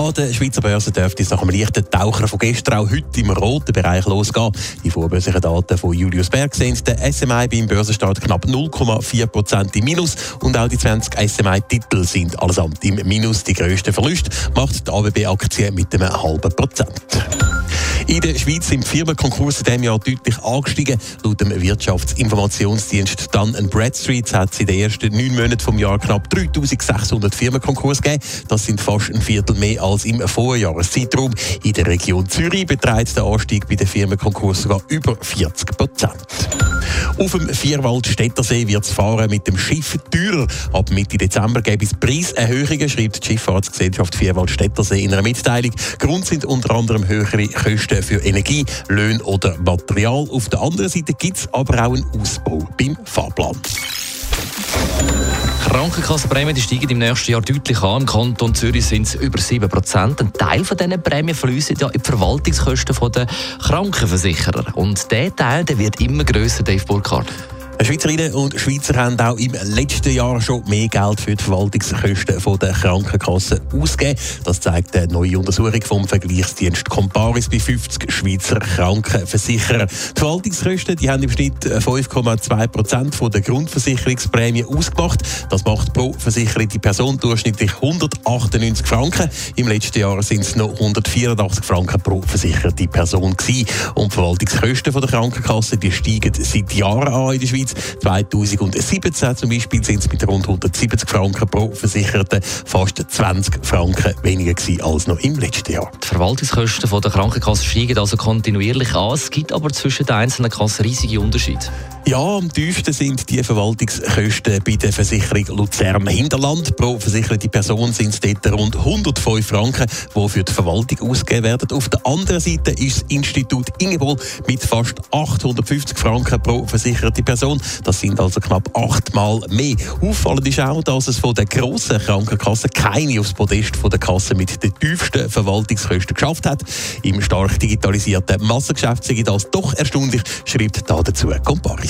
An der Schweizer Börse dürfte es nach einem leichten Taucher von gestern auch heute im roten Bereich losgehen. Die vorbörslichen Daten von Julius Berg sehen der SMI beim Börsenstart knapp 0,4% im Minus und auch die 20 SMI-Titel sind allesamt im Minus. Die grösste Verlust macht die ABB-Aktie mit einem halben Prozent. In der Schweiz sind die Firmenkonkurse in diesem Jahr deutlich angestiegen. Laut dem Wirtschaftsinformationsdienst Dun Bradstreet hat es in den ersten neun Monaten vom Jahr knapp 3600 Firmenkonkurse gegeben. Das sind fast ein Viertel mehr als im Vorjahreszeitraum. In der Region Zürich beträgt der Anstieg bei den Firmenkonkursen sogar über 40 Prozent. Auf dem Vierwald Städtersee wird das Fahren mit dem Schiff teurer. Ab Mitte Dezember gäbe es Preiserhöhungen, schreibt die Schifffahrtsgesellschaft Vierwald Städtersee in einer Mitteilung. Grund sind unter anderem höhere Kosten für Energie, Löhne oder Material. Auf der anderen Seite gibt es aber auch einen Ausbau beim Fahrplan. Krankenkassenprämien steigen im nächsten Jahr deutlich an. Im Kanton Zürich sind es über 7 Prozent. Ein Teil von diesen Prämien fließen ja in die Verwaltungskosten der Krankenversicherer. Und der Teil der wird immer grösser, Dave Burkhardt. Schweizerinnen und Schweizer haben auch im letzten Jahr schon mehr Geld für die Verwaltungskosten der Krankenkassen ausgegeben. Das zeigt eine neue Untersuchung vom Vergleichsdienst Comparis bei 50 Schweizer Krankenversicherern. Die Verwaltungskosten die haben im Schnitt 5,2 Prozent der Grundversicherungsprämie ausgemacht. Das macht pro versicherte Person durchschnittlich 198 Franken. Im letzten Jahr sind es noch 184 Franken pro versicherte Person gewesen. Und die Verwaltungskosten der Krankenkassen steigen seit Jahren an in der Schweiz. 2017 zum Beispiel sind es mit rund 170 Franken pro Versicherten fast 20 Franken weniger gewesen als noch im letzten Jahr. Die Verwaltungskosten der Krankenkasse steigen also kontinuierlich an. Es gibt aber zwischen den einzelnen Kassen riesige Unterschiede. Ja, am tiefsten sind die Verwaltungskosten bei der Versicherung Luzern Hinterland. Pro versicherte Person sind es dort rund 105 Franken, die für die Verwaltung ausgegeben werden. Auf der anderen Seite ist das Institut Ingeborg mit fast 850 Franken pro versicherte Person. Das sind also knapp achtmal mehr. Auffallend ist auch, dass es von den grossen Krankenkassen keine aufs Podest von der Kasse mit den tiefsten Verwaltungskosten geschafft hat. Im stark digitalisierten Massengeschäft sei das doch erstaunlich, schreibt da dazu Comparis.